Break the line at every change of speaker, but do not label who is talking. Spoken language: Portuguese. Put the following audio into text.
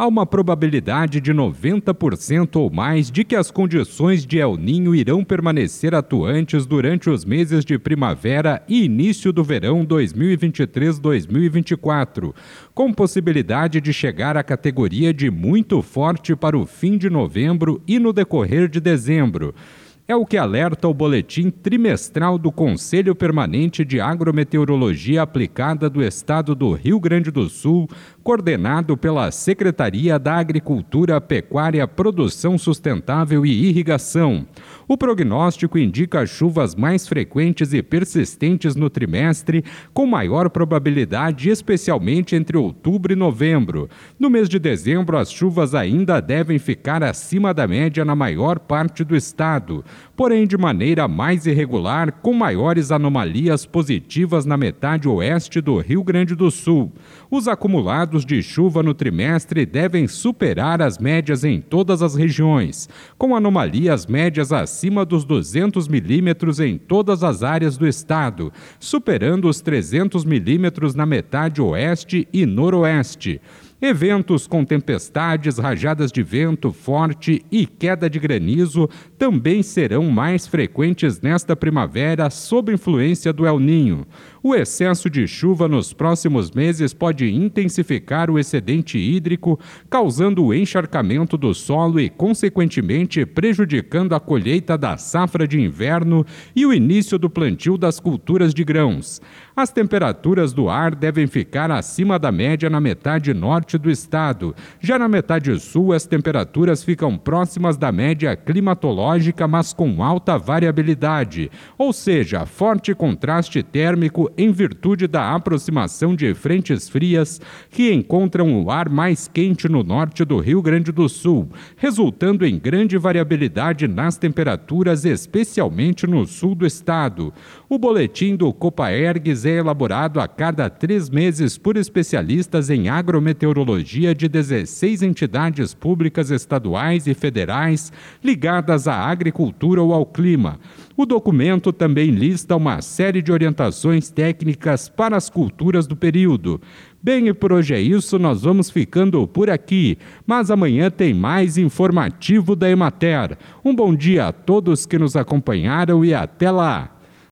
Há uma probabilidade de 90% ou mais de que as condições de El Ninho irão permanecer atuantes durante os meses de primavera e início do verão 2023-2024, com possibilidade de chegar à categoria de muito forte para o fim de novembro e no decorrer de dezembro. É o que alerta o boletim trimestral do Conselho Permanente de Agrometeorologia Aplicada do Estado do Rio Grande do Sul, coordenado pela Secretaria da Agricultura, Pecuária, Produção Sustentável e Irrigação. O prognóstico indica chuvas mais frequentes e persistentes no trimestre, com maior probabilidade, especialmente entre outubro e novembro. No mês de dezembro, as chuvas ainda devem ficar acima da média na maior parte do estado porém de maneira mais irregular, com maiores anomalias positivas na metade oeste do Rio Grande do Sul. Os acumulados de chuva no trimestre devem superar as médias em todas as regiões, com anomalias médias acima dos 200 milímetros em todas as áreas do estado, superando os 300 milímetros na metade oeste e noroeste. Eventos com tempestades, rajadas de vento forte e queda de granizo também serão mais frequentes nesta primavera sob influência do El Ninho. O excesso de chuva nos próximos meses pode intensificar o excedente hídrico, causando o encharcamento do solo e, consequentemente, prejudicando a colheita da safra de inverno e o início do plantio das culturas de grãos. As temperaturas do ar devem ficar acima da média na metade norte do estado. Já na metade sul, as temperaturas ficam próximas da média climatológica, mas com alta variabilidade, ou seja, forte contraste térmico em virtude da aproximação de frentes frias que encontram o ar mais quente no norte do Rio Grande do Sul, resultando em grande variabilidade nas temperaturas, especialmente no sul do estado. O boletim do Copaergues é elaborado a cada três meses por especialistas em agrometeorologia de 16 entidades públicas estaduais e federais ligadas à agricultura ou ao clima. O documento também lista uma série de orientações técnicas para as culturas do período. Bem, e por hoje é isso, nós vamos ficando por aqui, mas amanhã tem mais informativo da Emater. Um bom dia a todos que nos acompanharam e até lá!